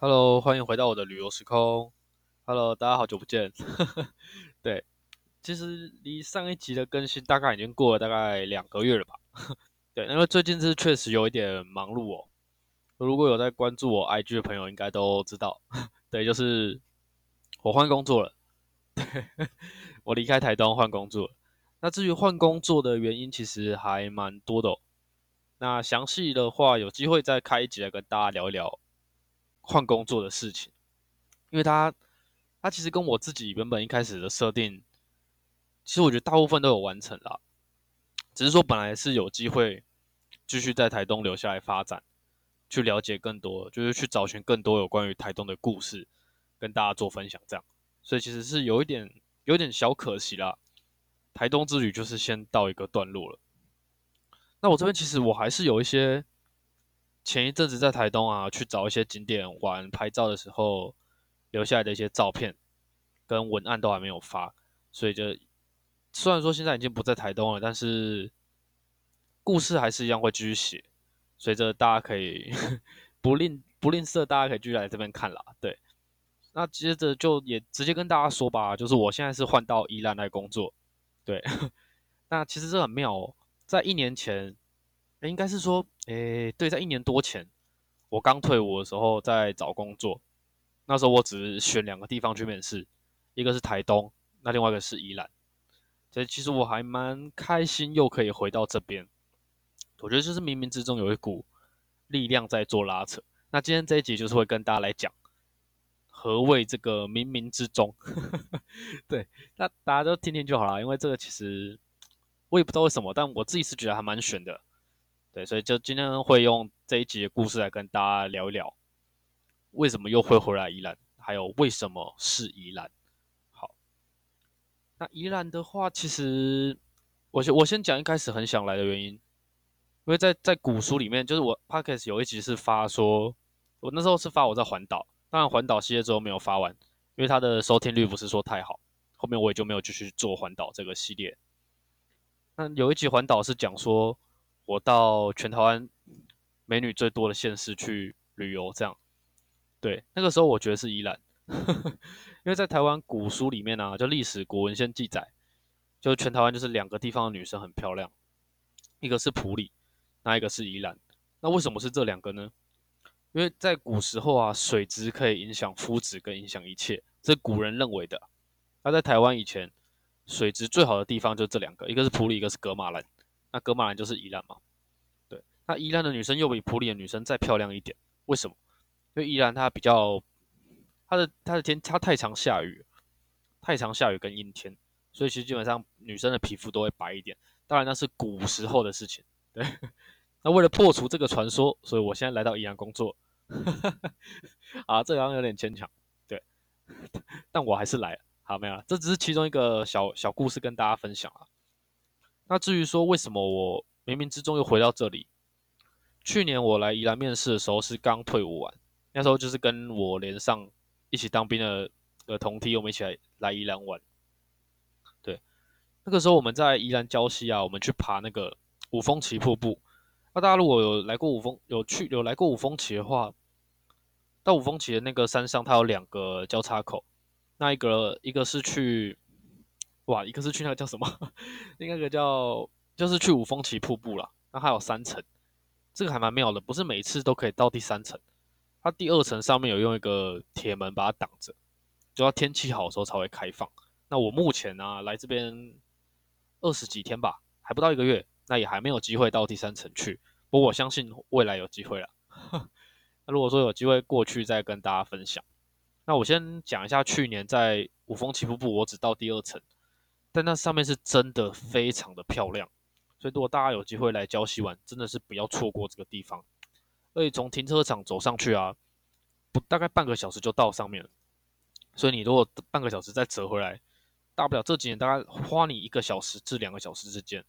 Hello，欢迎回到我的旅游时空。Hello，大家好久不见。对，其实离上一集的更新大概已经过了大概两个月了吧。对，因为最近是确实有一点忙碌哦。如果有在关注我 IG 的朋友，应该都知道。对，就是我换工作了。对，我离开台东换工作。那至于换工作的原因，其实还蛮多的。那详细的话，有机会再开一集来跟大家聊一聊。换工作的事情，因为他他其实跟我自己原本一开始的设定，其实我觉得大部分都有完成了，只是说本来是有机会继续在台东留下来发展，去了解更多，就是去找寻更多有关于台东的故事，跟大家做分享这样，所以其实是有一点有点小可惜啦。台东之旅就是先到一个段落了，那我这边其实我还是有一些。前一阵子在台东啊，去找一些景点玩拍照的时候，留下来的一些照片跟文案都还没有发，所以就虽然说现在已经不在台东了，但是故事还是一样会继续写，随着大家可以 不吝不吝啬，大家可以继续来这边看啦。对，那接着就也直接跟大家说吧，就是我现在是换到宜兰来工作，对，那其实这很妙哦，在一年前。应该是说，诶，对，在一年多前，我刚退伍的时候在找工作，那时候我只选两个地方去面试，一个是台东，那另外一个是宜兰，所以其实我还蛮开心，又可以回到这边。我觉得就是冥冥之中有一股力量在做拉扯。那今天这一集就是会跟大家来讲何谓这个冥冥之中。对，那大家都听听就好了，因为这个其实我也不知道为什么，但我自己是觉得还蛮悬的。对，所以就今天会用这一集的故事来跟大家聊一聊，为什么又会回来宜兰，还有为什么是宜兰。好，那宜兰的话，其实我先我先讲一开始很想来的原因，因为在在古书里面，就是我 podcast 有一集是发说，我那时候是发我在环岛，当然环岛系列之后没有发完，因为它的收听率不是说太好，后面我也就没有继续做环岛这个系列。那有一集环岛是讲说。我到全台湾美女最多的县市去旅游，这样，对，那个时候我觉得是宜兰，因为在台湾古书里面呢，就历史古文献记载，就全台湾就是两个地方的女生很漂亮，一个是普里，那一个是宜兰。那为什么是这两个呢？因为在古时候啊，水质可以影响肤质跟影响一切，这是古人认为的。那在台湾以前，水质最好的地方就这两个，一个是普里，一个是格马兰。那格马兰就是宜兰嘛，对，那宜兰的女生又比普里的女生再漂亮一点，为什么？因为宜兰它比较，它的它的天它太常下雨，太常下雨跟阴天，所以其实基本上女生的皮肤都会白一点。当然那是古时候的事情，对。那为了破除这个传说，所以我现在来到宜兰工作，啊，这好像有点牵强，对，但我还是来，好没有？这只是其中一个小小故事跟大家分享啊。那至于说为什么我冥冥之中又回到这里？去年我来宜兰面试的时候是刚退伍完，那时候就是跟我连上一起当兵的的同梯，我们一起来来宜兰玩。对，那个时候我们在宜兰礁溪啊，我们去爬那个五峰旗瀑布。那大家如果有来过五峰，有去有来过五峰旗的话，到五峰旗的那个山上，它有两个交叉口，那一个一个是去。哇，一个是去那个叫什么？另外一个叫就是去五峰旗瀑布啦。那还有三层，这个还蛮妙的，不是每次都可以到第三层。它第二层上面有用一个铁门把它挡着，就要天气好的时候才会开放。那我目前呢来这边二十几天吧，还不到一个月，那也还没有机会到第三层去。不过我相信未来有机会了。那如果说有机会过去，再跟大家分享。那我先讲一下去年在五峰旗瀑布，我只到第二层。但那上面是真的非常的漂亮，所以如果大家有机会来礁溪玩，真的是不要错过这个地方。而且从停车场走上去啊，不大概半个小时就到上面了。所以你如果半个小时再折回来，大不了这几年大概花你一个小时至两个小时之间，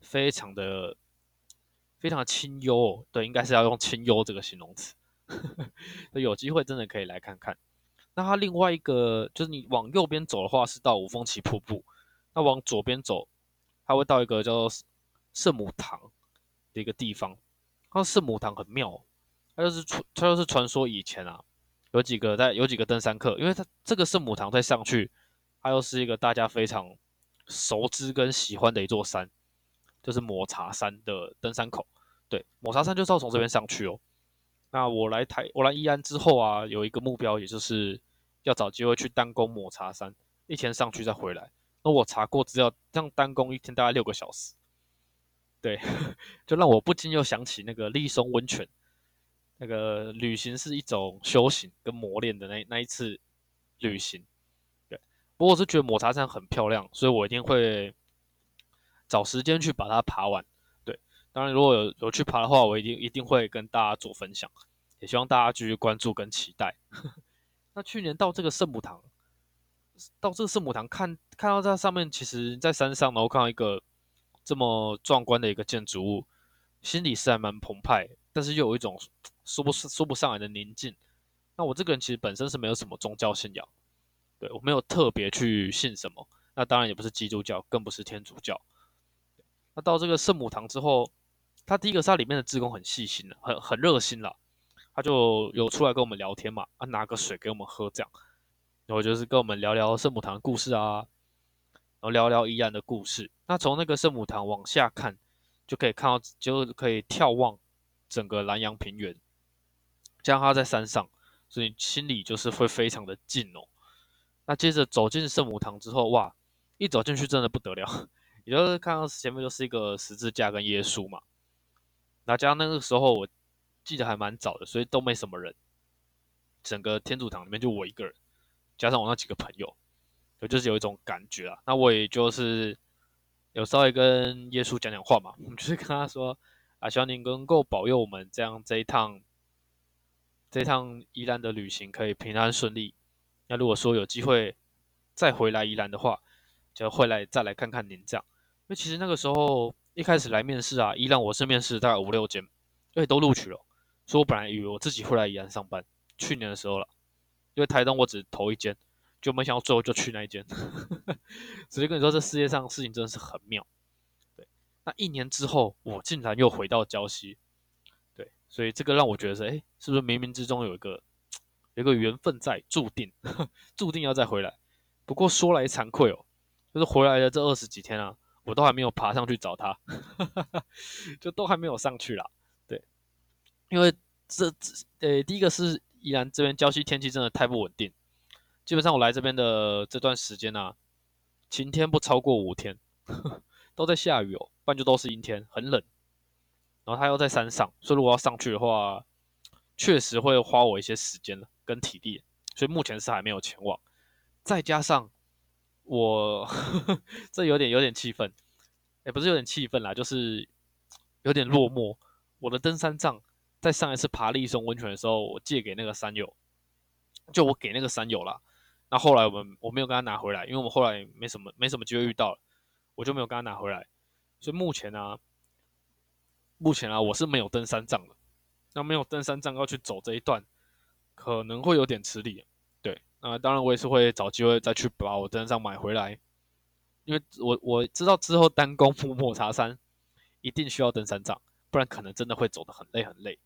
非常的非常的清幽。哦对，应该是要用清幽这个形容词。有机会真的可以来看看。那它另外一个就是你往右边走的话，是到五峰旗瀑布。那往左边走，它会到一个叫圣母堂的一个地方。那圣母堂很妙，它就是传，它就是传说以前啊，有几个在有几个登山客，因为它这个圣母堂再上去，它又是一个大家非常熟知跟喜欢的一座山，就是抹茶山的登山口。对，抹茶山就是要从这边上去哦。那我来台，我来宜安之后啊，有一个目标，也就是要找机会去单攻抹茶山，一天上去再回来。那我查过资料，这样单攻一天大概六个小时。对，就让我不禁又想起那个立松温泉。那个旅行是一种修行跟磨练的那那一次旅行，对。不过我是觉得抹茶山很漂亮，所以我一定会找时间去把它爬完。对，当然如果有有去爬的话，我一定一定会跟大家做分享，也希望大家继续关注跟期待。那去年到这个圣母堂，到这个圣母堂看看到在上面，其实在山上，然后看到一个这么壮观的一个建筑物，心里是还蛮澎湃，但是又有一种。说不说不上来的宁静。那我这个人其实本身是没有什么宗教信仰，对我没有特别去信什么。那当然也不是基督教，更不是天主教。那到这个圣母堂之后，他第一个是他里面的职工很细心的，很很热心了。他就有出来跟我们聊天嘛，啊拿个水给我们喝这样。然后就是跟我们聊聊圣母堂故事啊，然后聊聊宜安的故事。那从那个圣母堂往下看，就可以看到，就可以眺望整个南阳平原。加上他在山上，所以心里就是会非常的静哦。那接着走进圣母堂之后，哇，一走进去真的不得了，也就是看到前面就是一个十字架跟耶稣嘛。那加上那个时候我记得还蛮早的，所以都没什么人，整个天主堂里面就我一个人，加上我那几个朋友，就就是有一种感觉啊。那我也就是有稍微跟耶稣讲讲话嘛，我 们就是跟他说啊，希望您能够保佑我们这样这一趟。这一趟宜兰的旅行可以平安顺利。那如果说有机会再回来宜兰的话，就会来再来看看您这样。因为其实那个时候一开始来面试啊，宜兰我是面试大概五六间，因为都录取了。所以我本来以为我自己会来宜兰上班，去年的时候了。因为台东我只投一间，就没想到最后就去那一间。直接跟你说，这世界上事情真的是很妙。对，那一年之后，我竟然又回到礁溪。对所以这个让我觉得是，哎，是不是冥冥之中有一个有一个缘分在，注定 注定要再回来。不过说来惭愧哦，就是回来的这二十几天啊，我都还没有爬上去找他，就都还没有上去啦。对，因为这这呃，第一个是依然这边郊区天气真的太不稳定，基本上我来这边的这段时间呢，晴天不超过五天，都在下雨哦，不然就都是阴天，很冷。然后他又在山上，所以如果要上去的话，确实会花我一些时间跟体力，所以目前是还没有前往。再加上我 这有点有点气愤，也不是有点气愤啦，就是有点落寞。我的登山杖在上一次爬立松温泉的时候，我借给那个山友，就我给那个山友了。那后来我们我没有跟他拿回来，因为我们后来没什么没什么机会遇到了，我就没有跟他拿回来。所以目前呢。目前啊，我是没有登山杖的。那没有登山杖要去走这一段，可能会有点吃力。对，那当然我也是会找机会再去把我登山杖买回来，因为我我知道之后单攻 抹茶山一定需要登山杖，不然可能真的会走得很累很累。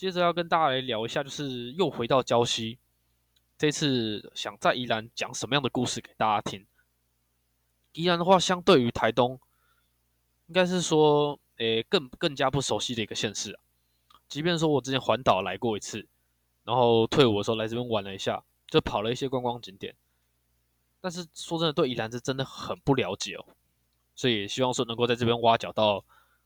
接着要跟大家来聊一下，就是又回到礁溪，这次想在宜兰讲什么样的故事给大家听？宜兰的话，相对于台东，应该是说。诶，更更加不熟悉的一个县市啊。即便说我之前环岛来过一次，然后退伍的时候来这边玩了一下，就跑了一些观光景点，但是说真的，对宜兰是真的很不了解哦。所以希望说能够在这边挖角到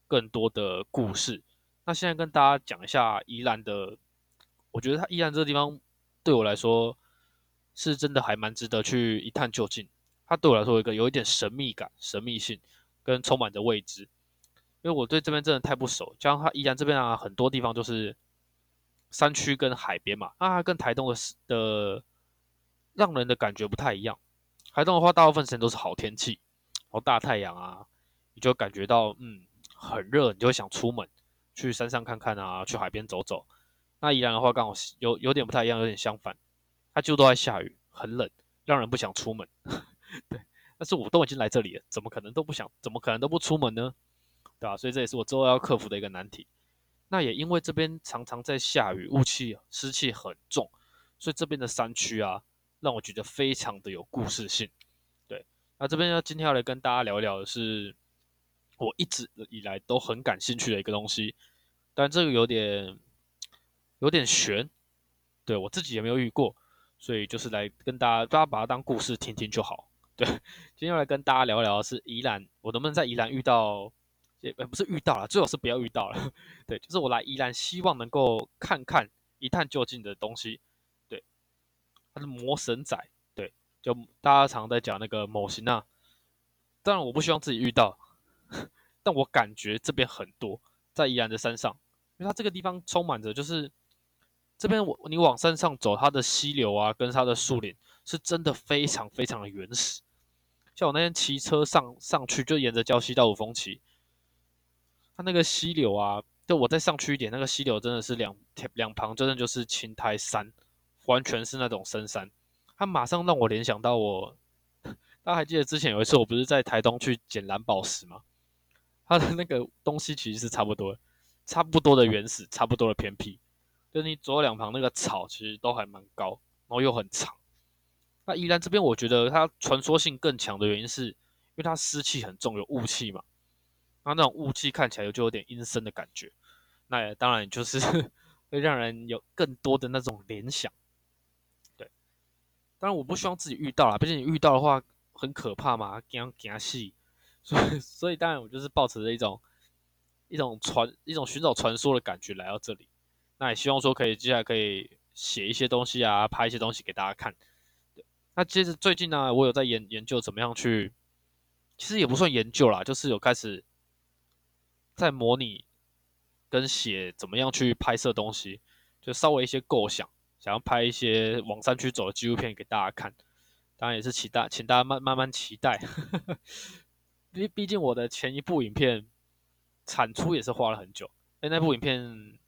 更多的故事。那现在跟大家讲一下宜兰的，我觉得它宜兰这个地方对我来说是真的还蛮值得去一探究竟。它对我来说有一个有一点神秘感、神秘性跟充满着未知。因为我对这边真的太不熟，加上它宜兰这边啊，很多地方就是山区跟海边嘛，啊，跟台东的的让人的感觉不太一样。台东的话，大部分时间都是好天气，然后大太阳啊，你就感觉到嗯很热，你就会想出门去山上看看啊，去海边走走。那宜兰的话，刚好有有点不太一样，有点相反，它就都在下雨，很冷，让人不想出门。对，但是我都已经来这里了，怎么可能都不想，怎么可能都不出门呢？对吧？所以这也是我之后要克服的一个难题。那也因为这边常常在下雨，雾气湿气很重，所以这边的山区啊，让我觉得非常的有故事性。对，那这边要今天要来跟大家聊一聊的是，我一直以来都很感兴趣的一个东西，但这个有点有点悬，对我自己也没有遇过，所以就是来跟大家，大家把它当故事听听就好。对，今天要来跟大家聊聊的是宜兰，我能不能在宜兰遇到？也不是遇到了，最好是不要遇到了。对，就是我来宜兰，希望能够看看一探究竟的东西。对，它是魔神仔。对，就大家常在讲那个某型啊。当然，我不希望自己遇到，但我感觉这边很多在宜兰的山上，因为它这个地方充满着，就是这边我你往山上走，它的溪流啊，跟它的树林是真的非常非常的原始。像我那天骑车上上去，就沿着礁溪到五峰骑。它那个溪流啊，就我再上去一点，那个溪流真的是两两旁真的就是青苔山，完全是那种深山。它马上让我联想到我，大家还记得之前有一次我不是在台东去捡蓝宝石吗？它的那个东西其实是差不多，差不多的原始，差不多的偏僻。就是你左右两旁那个草其实都还蛮高，然后又很长。那宜兰这边我觉得它传说性更强的原因是，因为它湿气很重，有雾气嘛。它那种雾气看起来就有点阴森的感觉，那也当然就是 会让人有更多的那种联想。对，当然我不希望自己遇到啦，毕竟你遇到的话很可怕嘛，惊惊死。所以 所以当然我就是抱持着一种一种传一种寻找传说的感觉来到这里。那也希望说可以接下来可以写一些东西啊，拍一些东西给大家看。对，那接着最近呢，我有在研研究怎么样去，其实也不算研究啦，就是有开始。在模拟跟写怎么样去拍摄东西，就稍微一些构想，想要拍一些往山区走的纪录片给大家看。当然也是期待，请大家慢慢慢期待。毕毕竟我的前一部影片产出也是花了很久，哎，那部影片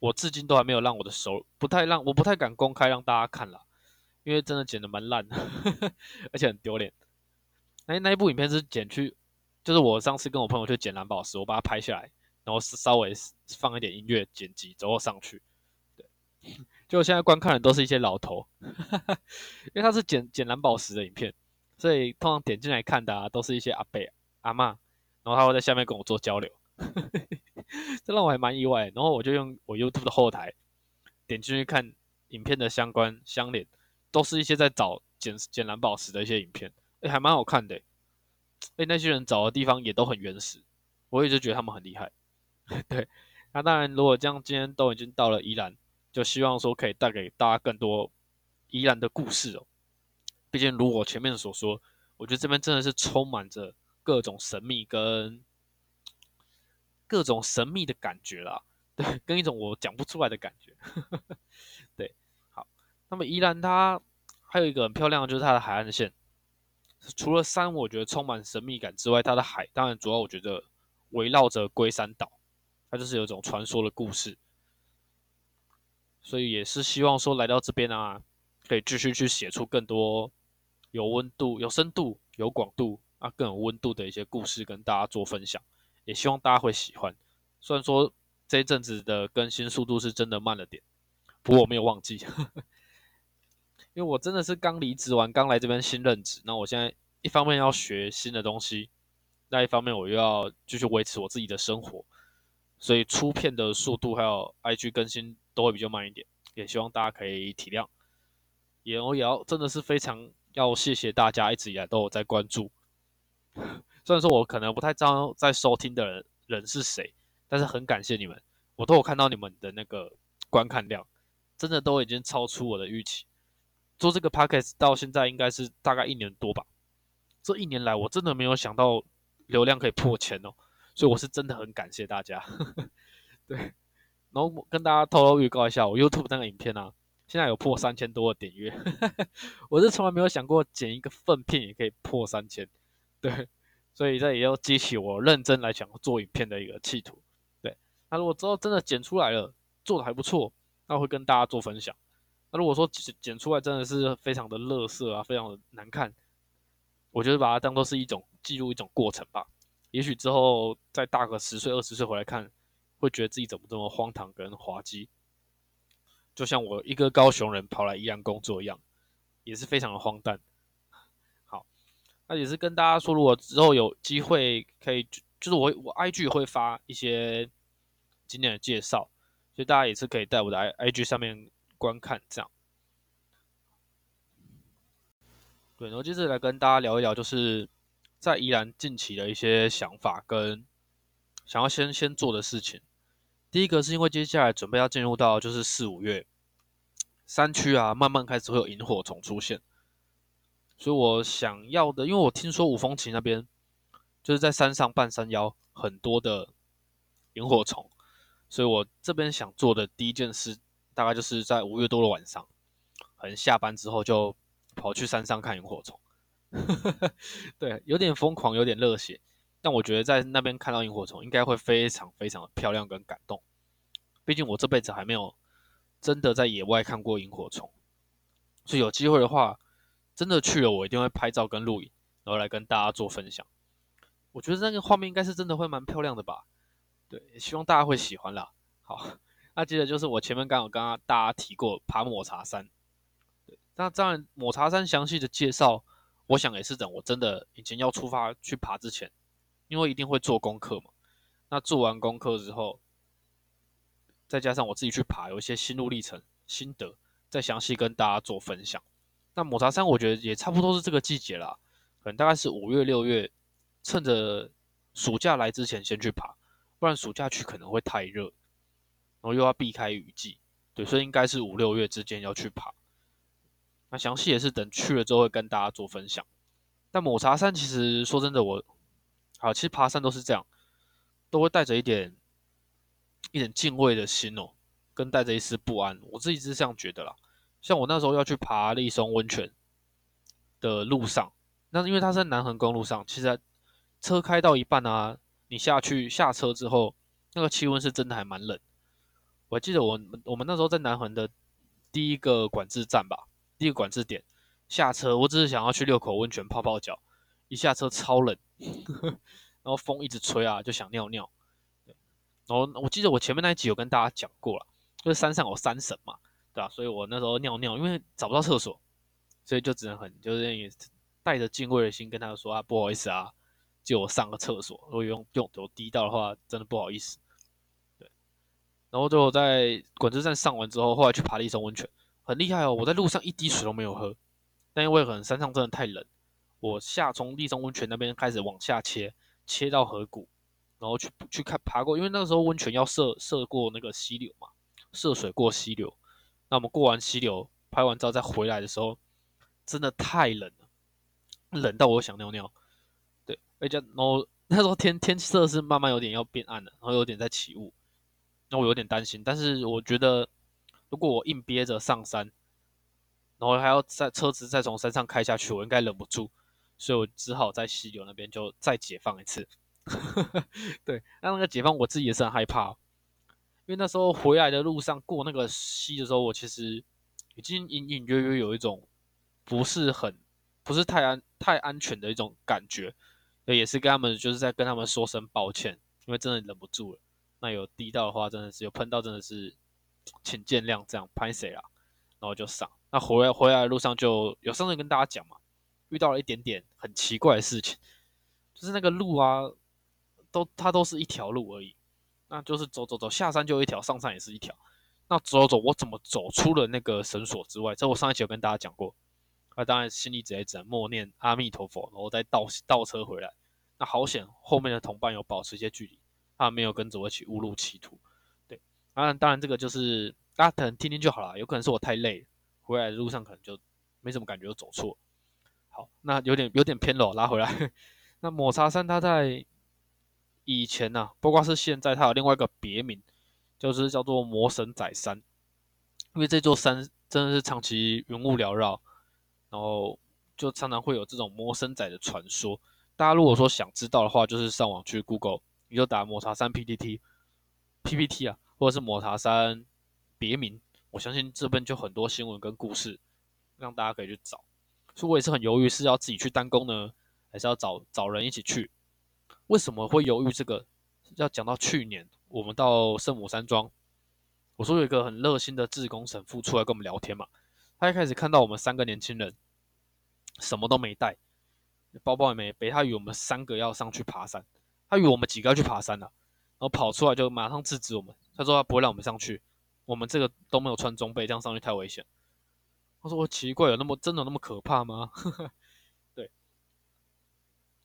我至今都还没有让我的手不太让我不太敢公开让大家看了，因为真的剪的蛮烂的，而且很丢脸。那，那一部影片是剪去。就是我上次跟我朋友去捡蓝宝石，我把它拍下来，然后稍微放一点音乐剪辑，之后上去。对，就现在观看的都是一些老头，因为他是捡捡蓝宝石的影片，所以通常点进来看的啊，都是一些阿伯阿妈，然后他会在下面跟我做交流，这让我还蛮意外。然后我就用我 YouTube 的后台点进去看影片的相关相连，都是一些在找捡捡蓝宝石的一些影片，哎，还蛮好看的。哎，那些人找的地方也都很原始，我一直觉得他们很厉害。对，那当然，如果这样，今天都已经到了宜兰，就希望说可以带给大家更多宜兰的故事哦。毕竟，如我前面所说，我觉得这边真的是充满着各种神秘跟各种神秘的感觉啦。对，跟一种我讲不出来的感觉。对，好，那么宜兰它还有一个很漂亮的，就是它的海岸线。除了山，我觉得充满神秘感之外，它的海当然主要我觉得围绕着龟山岛，它就是有一种传说的故事，所以也是希望说来到这边啊，可以继续去写出更多有温度、有深度、有广度啊更有温度的一些故事跟大家做分享，也希望大家会喜欢。虽然说这一阵子的更新速度是真的慢了点，不过我没有忘记。因为我真的是刚离职完，刚来这边新任职，那我现在一方面要学新的东西，那一方面我又要继续维持我自己的生活，所以出片的速度还有 IG 更新都会比较慢一点，也希望大家可以体谅。也我也要真的是非常要谢谢大家一直以来都有在关注，虽然说我可能不太知道在收听的人人是谁，但是很感谢你们，我都有看到你们的那个观看量，真的都已经超出我的预期。做这个 podcast 到现在应该是大概一年多吧，这一年来我真的没有想到流量可以破千哦，所以我是真的很感谢大家。对，然后跟大家偷偷预告一下，我 YouTube 那个影片啊，现在有破三千多的点阅，我是从来没有想过剪一个粪片也可以破三千，对，所以这也要激起我认真来讲做影片的一个企图。对，那如果之后真的剪出来了，做的还不错，那会跟大家做分享。那如果说剪剪出来真的是非常的垃圾啊，非常的难看，我觉得把它当做是一种记录一种过程吧。也许之后再大个十岁二十岁回来看，会觉得自己怎么这么荒唐跟滑稽，就像我一个高雄人跑来宜兰工作一样，也是非常的荒诞。好，那也是跟大家说，如果之后有机会可以，就是我我 IG 会发一些景点的介绍，所以大家也是可以在我的 I IG 上面观看这样。对，然后接着来跟大家聊一聊，就是在宜兰近期的一些想法跟想要先先做的事情。第一个是因为接下来准备要进入到就是四五月，山区啊慢慢开始会有萤火虫出现，所以我想要的，因为我听说五峰旗那边就是在山上半山腰很多的萤火虫，所以我这边想做的第一件事，大概就是在五月多的晚上，可能下班之后就。跑去山上看萤火虫，对，有点疯狂，有点热血，但我觉得在那边看到萤火虫应该会非常非常的漂亮跟感动。毕竟我这辈子还没有真的在野外看过萤火虫，所以有机会的话，真的去了我一定会拍照跟录影，然后来跟大家做分享。我觉得那个画面应该是真的会蛮漂亮的吧？对，希望大家会喜欢啦。好，那接着就是我前面刚有跟大家提过爬抹茶山。对那当然，抹茶山详细的介绍，我想也是等我真的已经要出发去爬之前，因为一定会做功课嘛。那做完功课之后，再加上我自己去爬，有一些心路历程心得，再详细跟大家做分享。那抹茶山我觉得也差不多是这个季节啦，可能大概是五月六月，趁着暑假来之前先去爬，不然暑假去可能会太热，然后又要避开雨季，对，所以应该是五六月之间要去爬。那详细也是等去了之后会跟大家做分享。但抹茶山其实说真的，我好，其实爬山都是这样，都会带着一点一点敬畏的心哦，跟带着一丝不安。我自己是这样觉得啦。像我那时候要去爬立松温泉的路上，那因为它在南横公路上，其实车开到一半啊，你下去下车之后，那个气温是真的还蛮冷。我还记得我我们那时候在南横的第一个管制站吧。第一个管制点下车，我只是想要去六口温泉泡泡脚，一下车超冷，然后风一直吹啊，就想尿尿。对然后我记得我前面那一集有跟大家讲过了，就是山上有山神嘛，对吧？所以我那时候尿尿，因为找不到厕所，所以就只能很就是带着敬畏的心跟他说啊，不好意思啊，借我上个厕所，如果用用头滴到的话，真的不好意思。对，然后最后在管制站上完之后，后来去爬了一层温泉。很厉害哦！我在路上一滴水都没有喝，但因为可能山上真的太冷，我下从立松温泉那边开始往下切，切到河谷，然后去去看爬过，因为那个时候温泉要涉涉过那个溪流嘛，涉水过溪流。那我们过完溪流，拍完照再回来的时候，真的太冷了，冷到我想尿尿。对，而且然后那时候天天色是慢慢有点要变暗了，然后有点在起雾，那我有点担心，但是我觉得。如果我硬憋着上山，然后还要在车子再从山上开下去，我应该忍不住，所以我只好在溪流那边就再解放一次。对，那那个解放我自己也是很害怕，因为那时候回来的路上过那个溪的时候，我其实已经隐隐约约有一种不是很不是太安太安全的一种感觉，也是跟他们就是在跟他们说声抱歉，因为真的忍不住了。那有滴到的话，真的是有喷到，真的是。请见谅，这样拍谁啦？然后就上。那回来回来的路上就有上次跟大家讲嘛，遇到了一点点很奇怪的事情，就是那个路啊，都它都是一条路而已。那就是走走走下山就一条，上山也是一条。那走走我怎么走出了那个绳索之外？这我上一期有跟大家讲过。那当然心里直接只能默念阿弥陀佛，然后再倒倒车回来。那好险，后面的同伴有保持一些距离，他没有跟着我一起误入歧途。对当然，当然，这个就是大家可能听听就好了。有可能是我太累，回来的路上可能就没什么感觉，就走错。好，那有点有点偏了，拉回来。那抹茶山它在以前呢，不光是现在，它有另外一个别名，就是叫做魔神仔山。因为这座山真的是长期云雾缭绕，然后就常常会有这种魔神仔的传说。大家如果说想知道的话，就是上网去 Google，你就打抹茶山 PPT，PPT 啊。或者是抹茶山别名，我相信这边就很多新闻跟故事，让大家可以去找。所以我也是很犹豫，是要自己去单攻呢，还是要找找人一起去？为什么会犹豫？这个要讲到去年，我们到圣母山庄，我说有一个很热心的志工神父出来跟我们聊天嘛。他一开始看到我们三个年轻人什么都没带，包包也没背，他以为我们三个要上去爬山，他以为我们几个要去爬山了，然后跑出来就马上制止我们。他说他不会让我们上去，我们这个都没有穿装备，这样上去太危险。他说我奇怪，有那么真的那么可怕吗？对，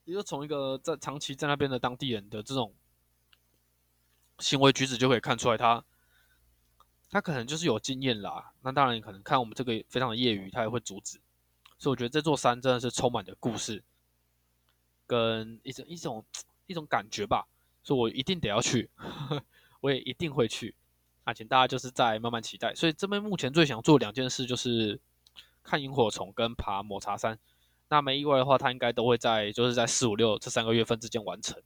也就从一个在长期在那边的当地人的这种行为举止就可以看出来，他他可能就是有经验啦。那当然可能看我们这个非常的业余，他也会阻止。所以我觉得这座山真的是充满着故事，跟一种一种一种感觉吧。所以我一定得要去，我也一定会去。那请大家就是在慢慢期待。所以这边目前最想做两件事就是看萤火虫跟爬抹茶山。那没意外的话，他应该都会在就是在四五六这三个月份之间完成。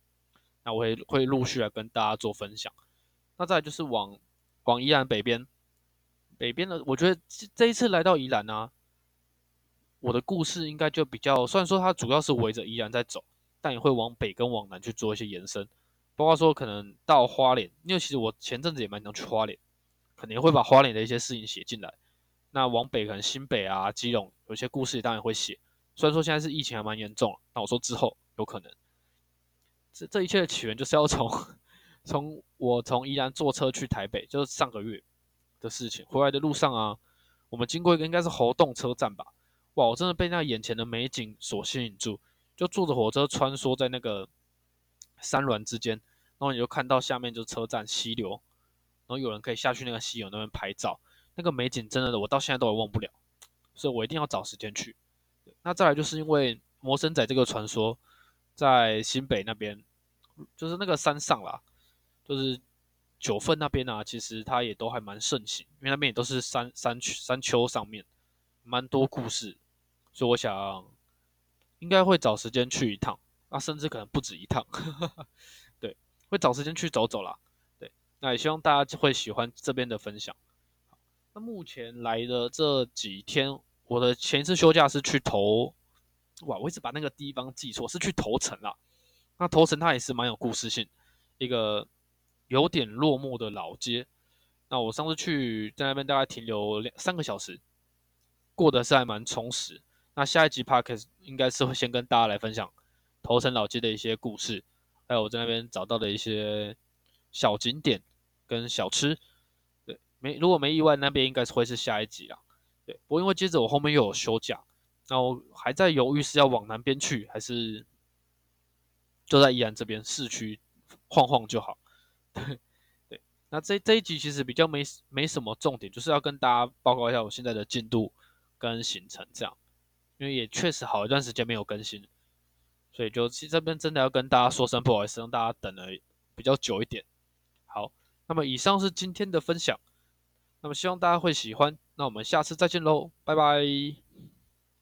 那我会会陆续来跟大家做分享。那再就是往往宜兰北边，北边的，我觉得这一次来到宜兰呢，我的故事应该就比较，虽然说它主要是围着宜兰在走，但也会往北跟往南去做一些延伸。包括说可能到花莲，因为其实我前阵子也蛮想去花莲，肯定会把花莲的一些事情写进来。那往北可能新北啊、基隆有些故事当然会写。虽然说现在是疫情还蛮严重，那我说之后有可能。这这一切的起源就是要从从我从宜兰坐车去台北，就是上个月的事情。回来的路上啊，我们经过一个应该是活动车站吧，哇，我真的被那眼前的美景所吸引住，就坐着火车穿梭在那个山峦之间，然后你就看到下面就是车站溪流，然后有人可以下去那个溪流那边拍照，那个美景真的我到现在都还忘不了，所以我一定要找时间去。那再来就是因为魔神仔这个传说。在新北那边，就是那个山上啦，就是九份那边啊，其实它也都还蛮盛行，因为那边也都是山山山丘上面，蛮多故事，所以我想应该会找时间去一趟，那甚至可能不止一趟，对，会找时间去走走啦，对，那也希望大家会喜欢这边的分享。那目前来的这几天，我的前一次休假是去投。哇，我一直把那个地方记错，是去头城啦。那头城它也是蛮有故事性，一个有点落寞的老街。那我上次去在那边大概停留两三个小时，过得是还蛮充实。那下一集 p a r k 应该是会先跟大家来分享头城老街的一些故事，还有我在那边找到的一些小景点跟小吃。没如果没意外，那边应该是会是下一集啦。对，不过因为接着我后面又有休假。那我还在犹豫是要往南边去，还是就在宜兰这边市区晃晃就好。对对，那这这一集其实比较没没什么重点，就是要跟大家报告一下我现在的进度跟行程这样，因为也确实好一段时间没有更新，所以就这边真的要跟大家说声不好意思，让大家等了比较久一点。好，那么以上是今天的分享，那么希望大家会喜欢，那我们下次再见喽，拜拜。